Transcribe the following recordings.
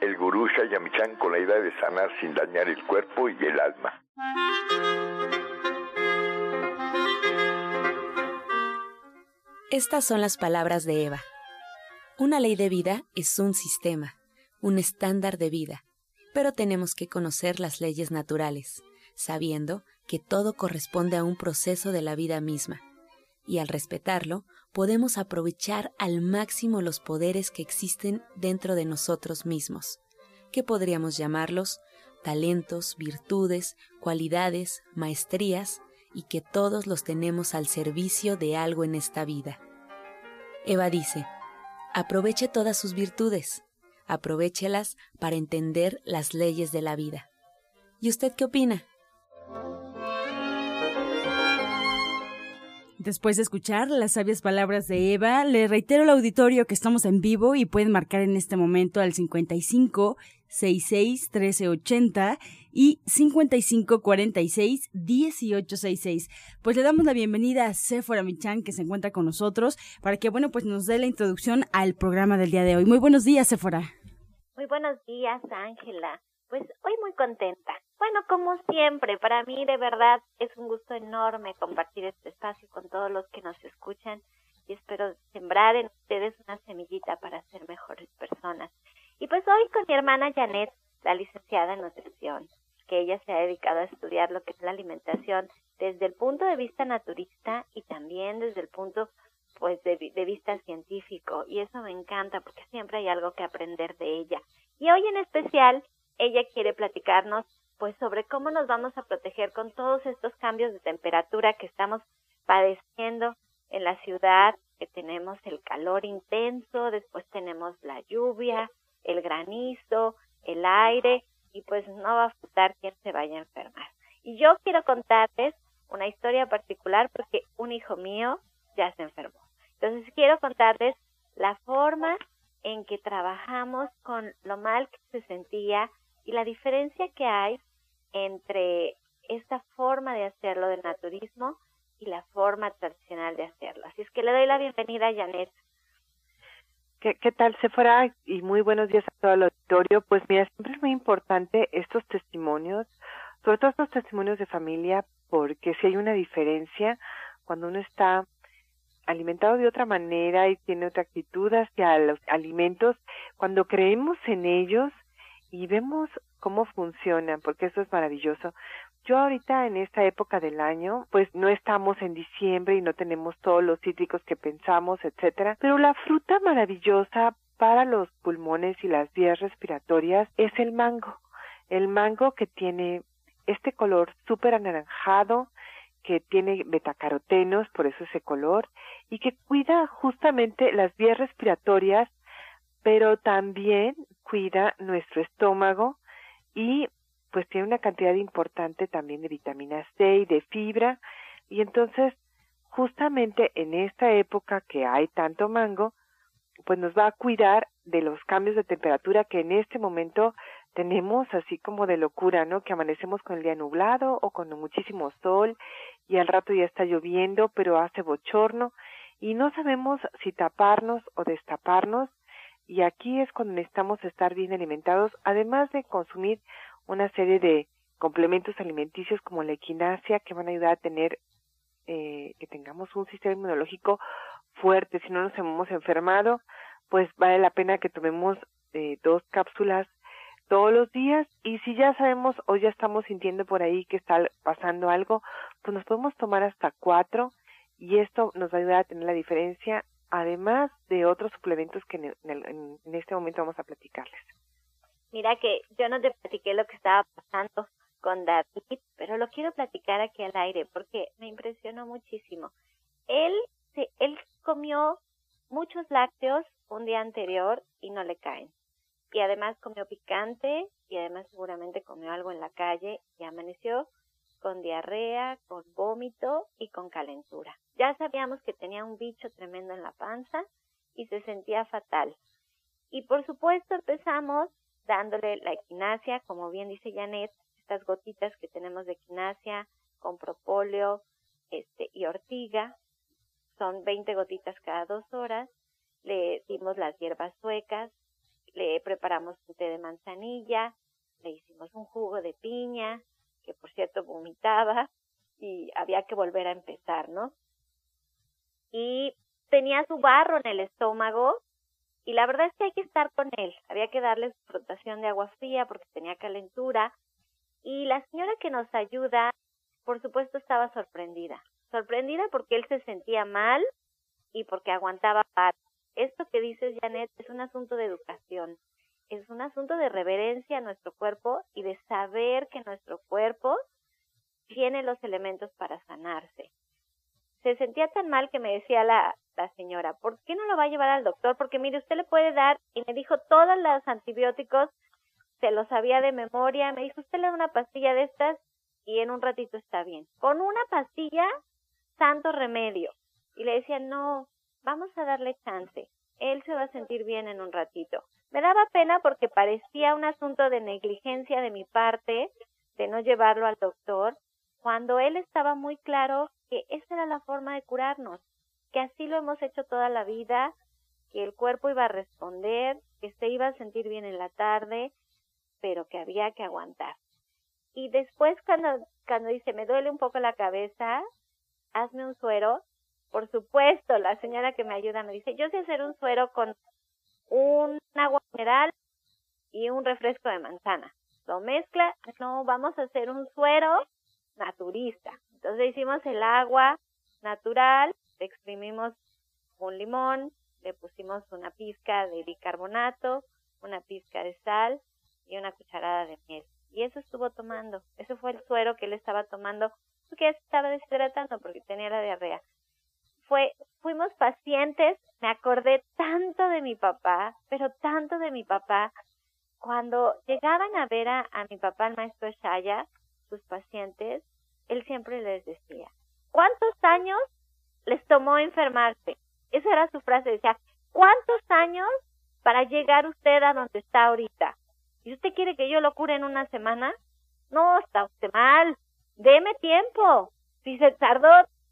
el gurú Shayamichan con la idea de sanar sin dañar el cuerpo y el alma. Estas son las palabras de Eva. Una ley de vida es un sistema, un estándar de vida, pero tenemos que conocer las leyes naturales, sabiendo que todo corresponde a un proceso de la vida misma, y al respetarlo podemos aprovechar al máximo los poderes que existen dentro de nosotros mismos, que podríamos llamarlos talentos, virtudes, cualidades, maestrías, y que todos los tenemos al servicio de algo en esta vida. Eva dice, aproveche todas sus virtudes, aprovechelas para entender las leyes de la vida. ¿Y usted qué opina? Después de escuchar las sabias palabras de Eva, le reitero al auditorio que estamos en vivo y pueden marcar en este momento al 55 66 1380 y 55 46 1866. Pues le damos la bienvenida a Sephora Michan que se encuentra con nosotros para que bueno, pues nos dé la introducción al programa del día de hoy. Muy buenos días, Sephora. Muy buenos días, Ángela. Pues hoy muy contenta. Bueno, como siempre, para mí de verdad es un gusto enorme compartir este espacio con todos los que nos escuchan y espero sembrar en ustedes una semillita para ser mejores personas. Y pues hoy con mi hermana Janet, la licenciada en nutrición, que ella se ha dedicado a estudiar lo que es la alimentación desde el punto de vista naturista y también desde el punto pues de, de vista científico y eso me encanta porque siempre hay algo que aprender de ella. Y hoy en especial ella quiere platicarnos pues sobre cómo nos vamos a proteger con todos estos cambios de temperatura que estamos padeciendo en la ciudad, que tenemos el calor intenso, después tenemos la lluvia, el granizo, el aire y pues no va a faltar quien se vaya a enfermar. Y yo quiero contarles una historia particular porque un hijo mío ya se enfermó. Entonces quiero contarles la forma en que trabajamos con lo mal que se sentía y la diferencia que hay entre esta forma de hacerlo del naturismo y la forma tradicional de hacerlo. Así es que le doy la bienvenida a Janet. ¿Qué, qué tal, Sephora? Y muy buenos días a todo el auditorio. Pues mira, siempre es muy importante estos testimonios, sobre todo estos testimonios de familia, porque si hay una diferencia cuando uno está alimentado de otra manera y tiene otra actitud hacia los alimentos, cuando creemos en ellos y vemos cómo funcionan, porque eso es maravilloso. Yo ahorita en esta época del año, pues no estamos en diciembre y no tenemos todos los cítricos que pensamos, etcétera, pero la fruta maravillosa para los pulmones y las vías respiratorias es el mango. El mango que tiene este color súper anaranjado, que tiene betacarotenos, por eso ese color, y que cuida justamente las vías respiratorias, pero también cuida nuestro estómago y pues tiene una cantidad importante también de vitamina C y de fibra y entonces justamente en esta época que hay tanto mango pues nos va a cuidar de los cambios de temperatura que en este momento tenemos así como de locura, ¿no? Que amanecemos con el día nublado o con muchísimo sol y al rato ya está lloviendo, pero hace bochorno y no sabemos si taparnos o destaparnos y aquí es cuando necesitamos estar bien alimentados, además de consumir una serie de complementos alimenticios como la equinacia que van a ayudar a tener eh, que tengamos un sistema inmunológico fuerte. Si no nos hemos enfermado, pues vale la pena que tomemos eh, dos cápsulas todos los días y si ya sabemos o ya estamos sintiendo por ahí que está pasando algo, pues nos podemos tomar hasta cuatro y esto nos va a ayudar a tener la diferencia además de otros suplementos que en, este momento vamos a platicarles. Mira que yo no te platiqué lo que estaba pasando con David, pero lo quiero platicar aquí al aire porque me impresionó muchísimo. Él, se, él comió muchos lácteos un día anterior y no le caen. y además comió picante y además seguramente comió algo en la calle y amaneció con diarrea, con vómito y con calentura. Ya sabíamos que tenía un bicho tremendo en la panza y se sentía fatal. Y por supuesto empezamos dándole la equinacia, como bien dice Janet, estas gotitas que tenemos de equinacia con propóleo este, y ortiga, son 20 gotitas cada dos horas. Le dimos las hierbas suecas, le preparamos un té de manzanilla, le hicimos un jugo de piña, que por cierto vomitaba y había que volver a empezar, ¿no? Y tenía su barro en el estómago y la verdad es que hay que estar con él. Había que darle su frotación de agua fría porque tenía calentura y la señora que nos ayuda, por supuesto, estaba sorprendida. Sorprendida porque él se sentía mal y porque aguantaba paz. Esto que dices, Janet, es un asunto de educación es un asunto de reverencia a nuestro cuerpo y de saber que nuestro cuerpo tiene los elementos para sanarse. Se sentía tan mal que me decía la, la señora, ¿por qué no lo va a llevar al doctor? Porque mire, usted le puede dar, y me dijo todos los antibióticos, se los sabía de memoria, me dijo, usted le da una pastilla de estas y en un ratito está bien. Con una pastilla, santo remedio. Y le decía, no, vamos a darle chance, él se va a sentir bien en un ratito. Me daba pena porque parecía un asunto de negligencia de mi parte de no llevarlo al doctor, cuando él estaba muy claro que esa era la forma de curarnos, que así lo hemos hecho toda la vida, que el cuerpo iba a responder, que se iba a sentir bien en la tarde, pero que había que aguantar. Y después cuando, cuando dice, me duele un poco la cabeza, hazme un suero. Por supuesto, la señora que me ayuda me dice, yo sé hacer un suero con un agua mineral y un refresco de manzana. Lo mezcla, no, vamos a hacer un suero naturista. Entonces hicimos el agua natural, exprimimos un limón, le pusimos una pizca de bicarbonato, una pizca de sal y una cucharada de miel. Y eso estuvo tomando. Eso fue el suero que él estaba tomando porque estaba deshidratando porque tenía la diarrea fue, fuimos pacientes, me acordé tanto de mi papá, pero tanto de mi papá. Cuando llegaban a ver a, mi papá, el maestro Shaya, sus pacientes, él siempre les decía, ¿cuántos años les tomó enfermarse? Esa era su frase, decía, ¿cuántos años para llegar usted a donde está ahorita? ¿Y usted quiere que yo lo cure en una semana? No, está usted mal. Deme tiempo. Si se tardó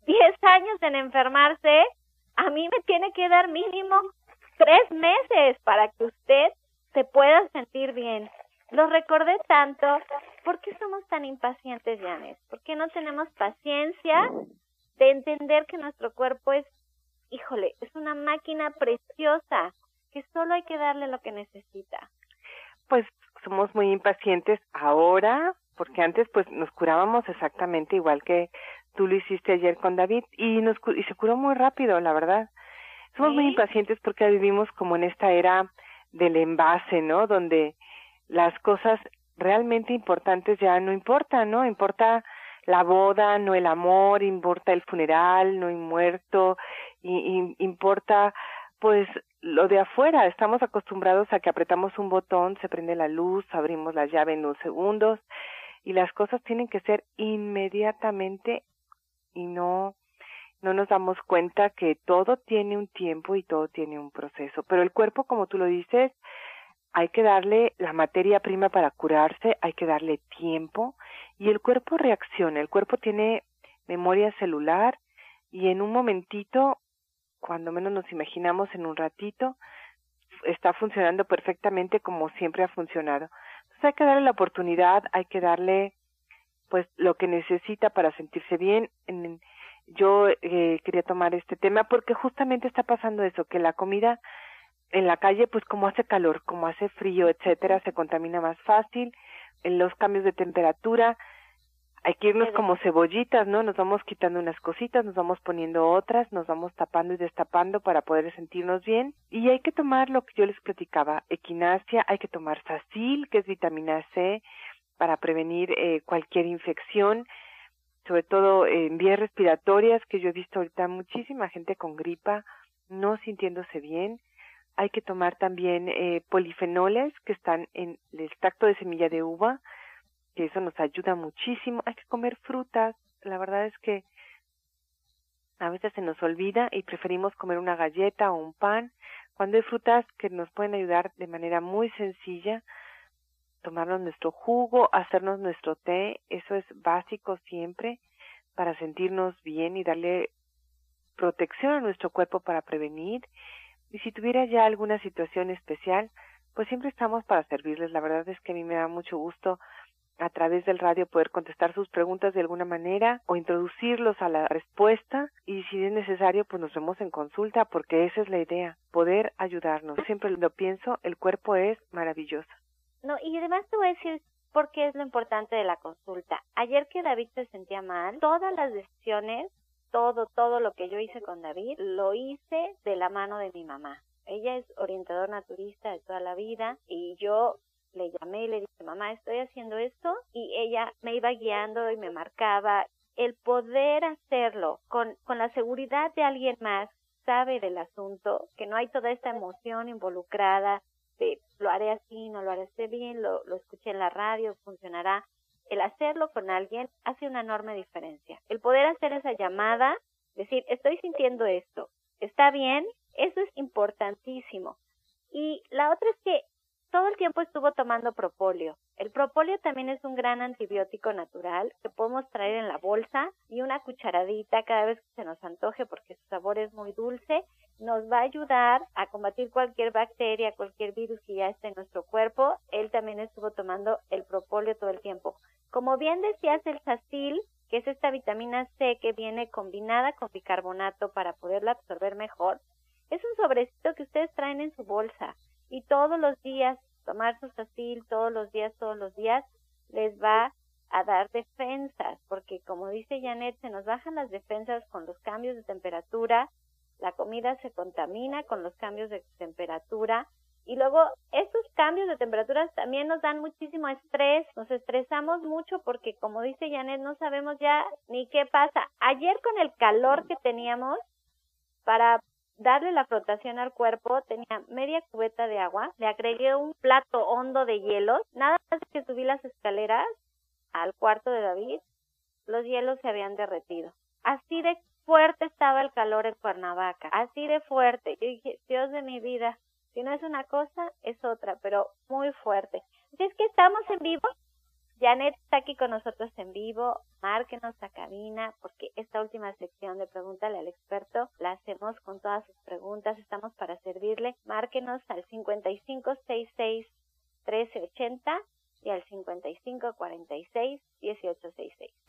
10 años en enfermarse, a mí me tiene que dar mínimo tres meses para que usted se pueda sentir bien. Lo recordé tanto. ¿Por qué somos tan impacientes, Janet? ¿Por qué no tenemos paciencia de entender que nuestro cuerpo es, híjole, es una máquina preciosa, que solo hay que darle lo que necesita? Pues somos muy impacientes ahora, porque antes pues nos curábamos exactamente igual que tú lo hiciste ayer con David y nos y se curó muy rápido, la verdad. Somos muy impacientes porque vivimos como en esta era del envase, ¿no? Donde las cosas realmente importantes ya no importan, ¿no? Importa la boda, no el amor, importa el funeral, no hay muerto, y, importa pues lo de afuera. Estamos acostumbrados a que apretamos un botón, se prende la luz, abrimos la llave en unos segundos y las cosas tienen que ser inmediatamente y no no nos damos cuenta que todo tiene un tiempo y todo tiene un proceso, pero el cuerpo, como tú lo dices, hay que darle la materia prima para curarse, hay que darle tiempo y el cuerpo reacciona, el cuerpo tiene memoria celular y en un momentito, cuando menos nos imaginamos en un ratito, está funcionando perfectamente como siempre ha funcionado. Entonces hay que darle la oportunidad, hay que darle pues lo que necesita para sentirse bien. yo eh, quería tomar este tema porque justamente está pasando eso, que la comida en la calle, pues como hace calor, como hace frío, etcétera, se contamina más fácil. En los cambios de temperatura, hay que irnos como cebollitas, ¿no? Nos vamos quitando unas cositas, nos vamos poniendo otras, nos vamos tapando y destapando para poder sentirnos bien. Y hay que tomar lo que yo les platicaba, equinacia, hay que tomar sacil, que es vitamina C, para prevenir eh, cualquier infección, sobre todo en vías respiratorias, que yo he visto ahorita muchísima gente con gripa, no sintiéndose bien. hay que tomar también eh, polifenoles que están en el extracto de semilla de uva, que eso nos ayuda muchísimo. Hay que comer frutas. La verdad es que a veces se nos olvida y preferimos comer una galleta o un pan, cuando hay frutas que nos pueden ayudar de manera muy sencilla, tomarnos nuestro jugo, hacernos nuestro té, eso es básico siempre para sentirnos bien y darle protección a nuestro cuerpo para prevenir. Y si tuviera ya alguna situación especial, pues siempre estamos para servirles. La verdad es que a mí me da mucho gusto a través del radio poder contestar sus preguntas de alguna manera o introducirlos a la respuesta y si es necesario pues nos vemos en consulta porque esa es la idea, poder ayudarnos. Siempre lo pienso, el cuerpo es maravilloso. No, y además te voy a decir por qué es lo importante de la consulta. Ayer que David se sentía mal, todas las decisiones, todo, todo lo que yo hice con David, lo hice de la mano de mi mamá. Ella es orientador naturista de toda la vida y yo le llamé y le dije, mamá, estoy haciendo esto y ella me iba guiando y me marcaba. El poder hacerlo con, con la seguridad de alguien más sabe del asunto, que no hay toda esta emoción involucrada de lo haré así, no lo haré bien, lo, lo escuché en la radio, funcionará. El hacerlo con alguien hace una enorme diferencia. El poder hacer esa llamada, decir, estoy sintiendo esto, está bien, eso es importantísimo. Y la otra es que todo el tiempo estuvo tomando propóleo. El propóleo también es un gran antibiótico natural que podemos traer en la bolsa y una cucharadita cada vez que se nos antoje porque su sabor es muy dulce. Nos va a ayudar a combatir cualquier bacteria, cualquier virus que ya esté en nuestro cuerpo. Él también estuvo tomando el propóleo todo el tiempo. Como bien decías, el sacil, que es esta vitamina C que viene combinada con bicarbonato para poderla absorber mejor, es un sobrecito que ustedes traen en su bolsa y todos los días tomar su sacil todos los días, todos los días, les va a dar defensas, porque como dice Janet, se nos bajan las defensas con los cambios de temperatura, la comida se contamina con los cambios de temperatura y luego estos cambios de temperatura también nos dan muchísimo estrés, nos estresamos mucho porque como dice Janet, no sabemos ya ni qué pasa. Ayer con el calor que teníamos, para darle la flotación al cuerpo, tenía media cubeta de agua, le agregué un plato hondo de hielos, nada más que subí las escaleras al cuarto de David, los hielos se habían derretido. Así de fuerte estaba el calor en Cuernavaca, así de fuerte. Yo dije, Dios de mi vida, si no es una cosa, es otra, pero muy fuerte. Así es que estamos en vivo, Janet está aquí con nosotros en vivo. Márquenos a cabina porque esta última sección de Pregúntale al experto la hacemos con todas sus preguntas. Estamos para servirle. Márquenos al 5566 1380 y al 5546 1866.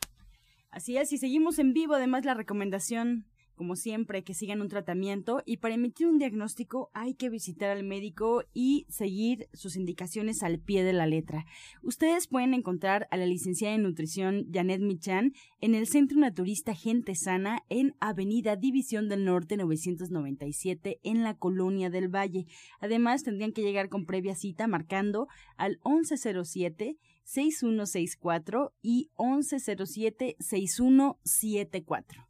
Así es, y seguimos en vivo. Además, la recomendación como siempre, que sigan un tratamiento y para emitir un diagnóstico hay que visitar al médico y seguir sus indicaciones al pie de la letra. Ustedes pueden encontrar a la licenciada en nutrición Janet Michan en el Centro Naturista Gente Sana en Avenida División del Norte 997 en la Colonia del Valle. Además, tendrían que llegar con previa cita marcando al 1107 6164 y 1107 6174.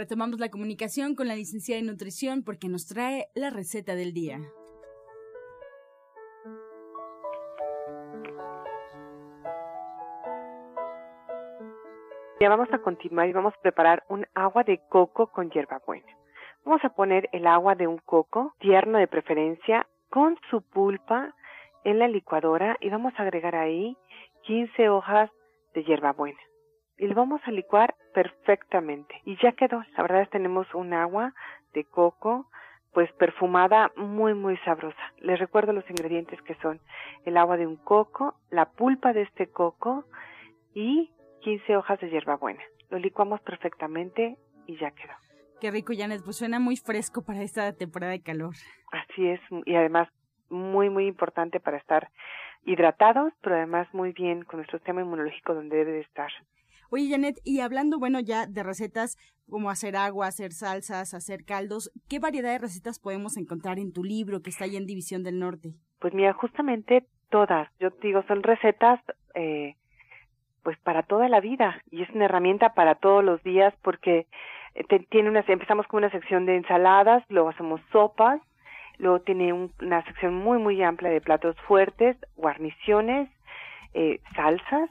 Retomamos la comunicación con la licenciada en nutrición porque nos trae la receta del día. Ya vamos a continuar y vamos a preparar un agua de coco con hierbabuena. Vamos a poner el agua de un coco, tierno de preferencia, con su pulpa en la licuadora y vamos a agregar ahí 15 hojas de hierbabuena y lo vamos a licuar perfectamente. Y ya quedó. La verdad es que tenemos un agua de coco pues perfumada muy muy sabrosa. Les recuerdo los ingredientes que son el agua de un coco, la pulpa de este coco y 15 hojas de hierbabuena. Lo licuamos perfectamente y ya quedó. Qué rico, Janet, pues suena muy fresco para esta temporada de calor. Así es, y además muy, muy importante para estar hidratados, pero además muy bien con nuestro sistema inmunológico donde debe de estar. Oye, Janet, y hablando, bueno, ya de recetas como hacer agua, hacer salsas, hacer caldos, ¿qué variedad de recetas podemos encontrar en tu libro que está ahí en División del Norte? Pues mira, justamente todas. Yo digo, son recetas eh, pues para toda la vida y es una herramienta para todos los días porque eh, tiene una empezamos con una sección de ensaladas, luego hacemos sopas, luego tiene una sección muy muy amplia de platos fuertes, guarniciones, eh, salsas,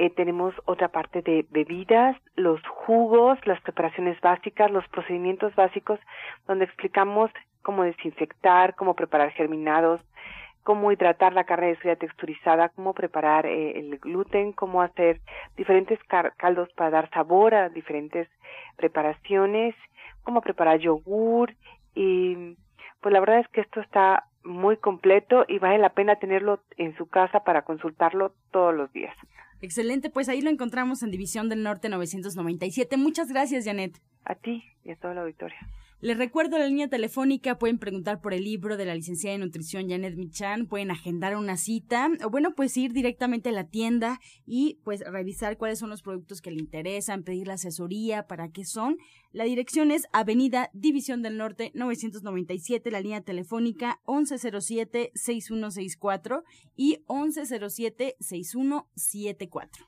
eh, tenemos otra parte de bebidas, los jugos, las preparaciones básicas, los procedimientos básicos, donde explicamos cómo desinfectar, cómo preparar germinados, cómo hidratar la carne de soya texturizada, cómo preparar eh, el gluten, cómo hacer diferentes caldos para dar sabor a diferentes preparaciones, cómo preparar yogur y pues la verdad es que esto está muy completo y vale la pena tenerlo en su casa para consultarlo todos los días. Excelente, pues ahí lo encontramos en División del Norte 997. Muchas gracias, Janet. A ti y a toda la auditoria. Les recuerdo la línea telefónica, pueden preguntar por el libro de la licenciada de nutrición Janet Michan, pueden agendar una cita o bueno, pues ir directamente a la tienda y pues revisar cuáles son los productos que le interesan, pedir la asesoría, para qué son. La dirección es Avenida División del Norte 997, la línea telefónica 1107-6164 y 1107-6174.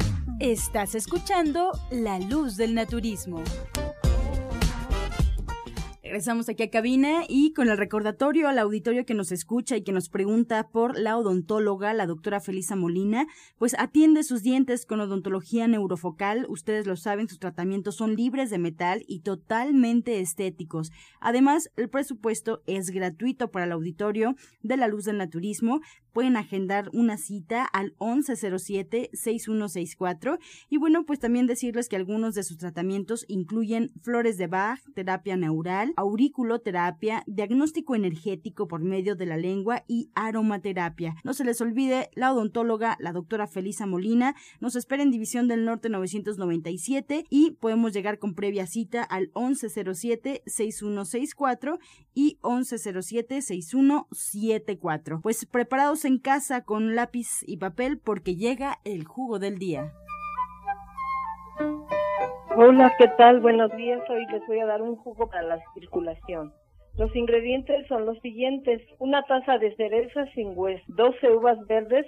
Estás escuchando La Luz del Naturismo. Regresamos aquí a cabina y con el recordatorio al auditorio que nos escucha y que nos pregunta por la odontóloga, la doctora Felisa Molina, pues atiende sus dientes con odontología neurofocal. Ustedes lo saben, sus tratamientos son libres de metal y totalmente estéticos. Además, el presupuesto es gratuito para el auditorio de la luz del naturismo pueden agendar una cita al 1107-6164. Y bueno, pues también decirles que algunos de sus tratamientos incluyen flores de Bach, terapia neural, auriculoterapia, diagnóstico energético por medio de la lengua y aromaterapia. No se les olvide, la odontóloga, la doctora Felisa Molina, nos espera en División del Norte 997 y podemos llegar con previa cita al 1107-6164 y 1107-6174. Pues preparados en casa con lápiz y papel porque llega el jugo del día. Hola, ¿qué tal? Buenos días. Hoy les voy a dar un jugo para la circulación. Los ingredientes son los siguientes. Una taza de cereza sin hueso, 12 uvas verdes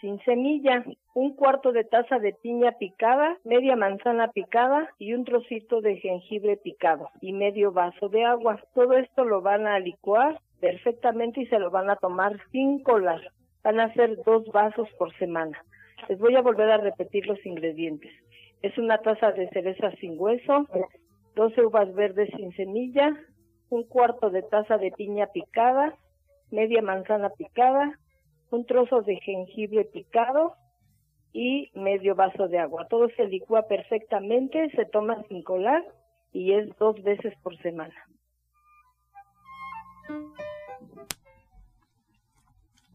sin semilla, un cuarto de taza de piña picada, media manzana picada y un trocito de jengibre picado y medio vaso de agua. Todo esto lo van a licuar perfectamente y se lo van a tomar sin colar. Van a hacer dos vasos por semana. Les voy a volver a repetir los ingredientes. Es una taza de cereza sin hueso, 12 uvas verdes sin semilla, un cuarto de taza de piña picada, media manzana picada, un trozo de jengibre picado y medio vaso de agua. Todo se licúa perfectamente, se toma sin colar y es dos veces por semana.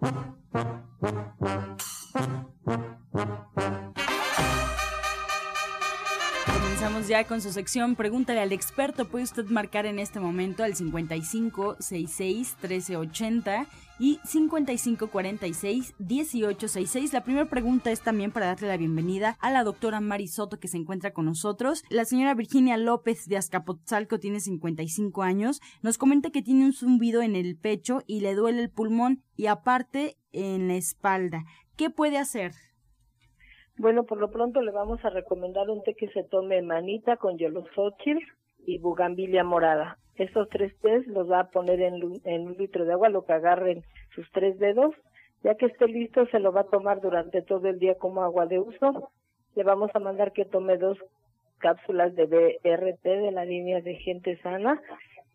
Thank you. Comenzamos ya con su sección Pregúntale al experto. Puede usted marcar en este momento al 55 66 1380 y 55 46 1866. La primera pregunta es también para darle la bienvenida a la doctora Mari Soto que se encuentra con nosotros. La señora Virginia López de Azcapotzalco tiene 55 años. Nos comenta que tiene un zumbido en el pecho y le duele el pulmón y aparte en la espalda. ¿Qué puede hacer? Bueno, por lo pronto le vamos a recomendar un té que se tome manita con yelosóchil y bugambilia morada. Estos tres tés los va a poner en, en, un litro de agua, lo que agarren sus tres dedos Ya que esté listo, se lo va a tomar durante todo el día como agua de uso. Le vamos a mandar que tome dos cápsulas de BRT de la línea de gente sana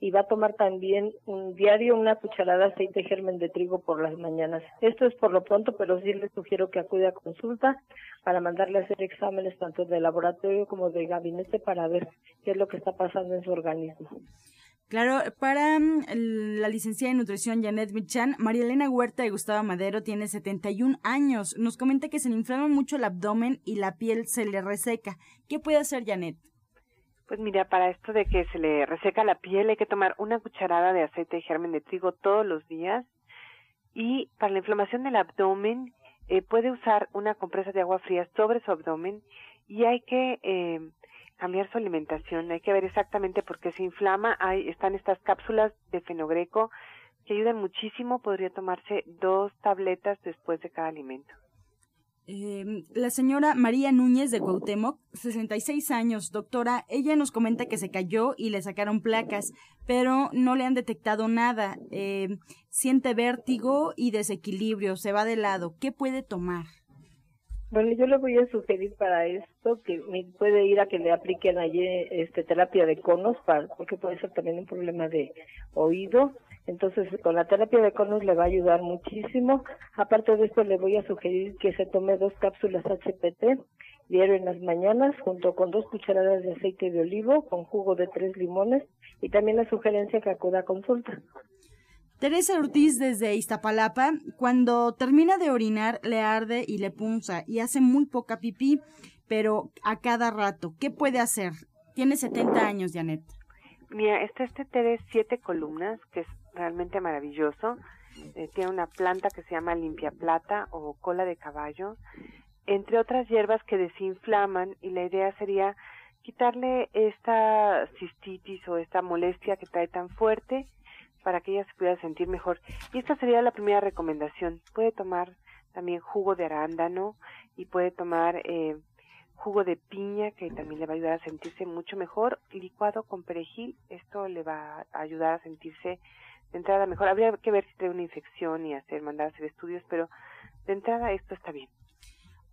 y va a tomar también un diario una cucharada de aceite germen de trigo por las mañanas. Esto es por lo pronto, pero sí le sugiero que acude a consulta para mandarle a hacer exámenes tanto de laboratorio como de gabinete para ver qué es lo que está pasando en su organismo. Claro, para mm, la licenciada en nutrición Janet Michan, María Elena Huerta de Gustavo Madero tiene 71 años. Nos comenta que se le inflama mucho el abdomen y la piel se le reseca. ¿Qué puede hacer Janet? Pues mira, para esto de que se le reseca la piel hay que tomar una cucharada de aceite de germen de trigo todos los días y para la inflamación del abdomen eh, puede usar una compresa de agua fría sobre su abdomen y hay que eh, cambiar su alimentación, hay que ver exactamente por qué se inflama. Hay, están estas cápsulas de fenogreco que ayudan muchísimo, podría tomarse dos tabletas después de cada alimento. Eh, la señora María Núñez de Cuauhtémoc, 66 años, doctora, ella nos comenta que se cayó y le sacaron placas, pero no le han detectado nada. Eh, siente vértigo y desequilibrio, se va de lado. ¿Qué puede tomar? Bueno, yo le voy a sugerir para esto que me puede ir a que le apliquen allí este terapia de conos, para, porque puede ser también un problema de oído. Entonces, con la terapia de conos le va a ayudar muchísimo. Aparte de esto, le voy a sugerir que se tome dos cápsulas HPT diario en las mañanas, junto con dos cucharadas de aceite de olivo, con jugo de tres limones, y también la sugerencia que acuda a consulta. Teresa Ortiz desde Iztapalapa, cuando termina de orinar le arde y le punza y hace muy poca pipí, pero a cada rato. ¿Qué puede hacer? Tiene 70 años, Janet. Mira, está este té de siete columnas, que es realmente maravilloso. Eh, tiene una planta que se llama limpia plata o cola de caballo, entre otras hierbas que desinflaman y la idea sería quitarle esta cistitis o esta molestia que trae tan fuerte para que ella se pueda sentir mejor. Y esta sería la primera recomendación. Puede tomar también jugo de arándano y puede tomar eh, jugo de piña que también le va a ayudar a sentirse mucho mejor, licuado con perejil, esto le va a ayudar a sentirse de entrada mejor. Habría que ver si trae una infección y hacer, mandar a hacer estudios, pero de entrada esto está bien.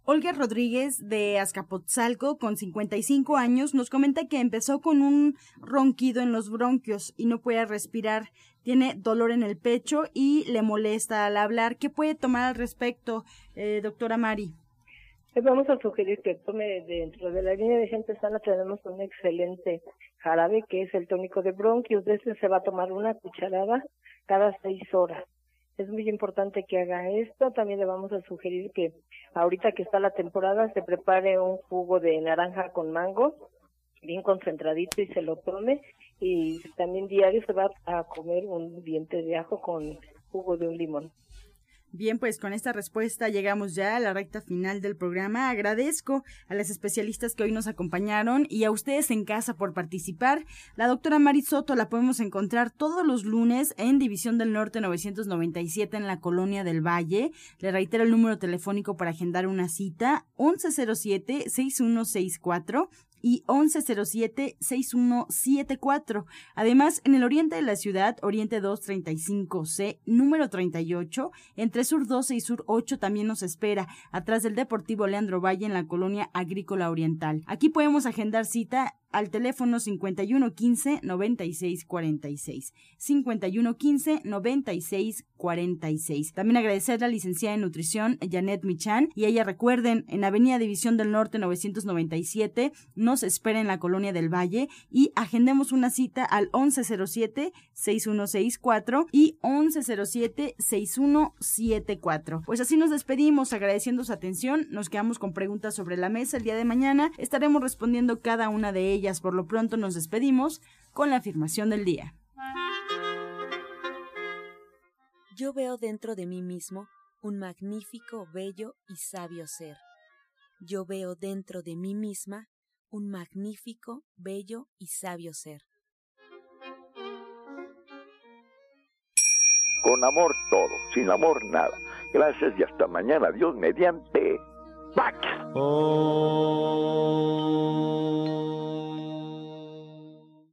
Olga Rodríguez de Azcapotzalco, con 55 años, nos comenta que empezó con un ronquido en los bronquios y no puede respirar. Tiene dolor en el pecho y le molesta al hablar. ¿Qué puede tomar al respecto, eh, doctora Mari? Les vamos a sugerir que tome dentro de la línea de gente sana tenemos un excelente jarabe que es el tónico de bronquios. De ese se va a tomar una cucharada cada seis horas es muy importante que haga esto. También le vamos a sugerir que ahorita que está la temporada se prepare un jugo de naranja con mango, bien concentradito y se lo tome. Y también diario se va a comer un diente de ajo con jugo de un limón. Bien, pues con esta respuesta llegamos ya a la recta final del programa. Agradezco a las especialistas que hoy nos acompañaron y a ustedes en casa por participar. La doctora Mari Soto la podemos encontrar todos los lunes en División del Norte 997 en la Colonia del Valle. Le reitero el número telefónico para agendar una cita 1107-6164 y 1107-6174. Además, en el oriente de la ciudad, Oriente 235C, número 38, entre Sur 12 y Sur 8 también nos espera, atrás del Deportivo Leandro Valle en la colonia agrícola oriental. Aquí podemos agendar cita al teléfono 5115-9646. 5115-9646. También agradecer a la licenciada en nutrición Janet Michan y ella recuerden en Avenida División del Norte 997 nos espera en la colonia del Valle y agendemos una cita al 1107-6164 y 1107-6174. Pues así nos despedimos agradeciendo su atención. Nos quedamos con preguntas sobre la mesa el día de mañana. Estaremos respondiendo cada una de ellas por lo pronto nos despedimos con la afirmación del día. Yo veo dentro de mí mismo un magnífico, bello y sabio ser. Yo veo dentro de mí misma un magnífico, bello y sabio ser. Con amor todo, sin amor nada. Gracias y hasta mañana. Dios mediante. ¡Pax! Oh.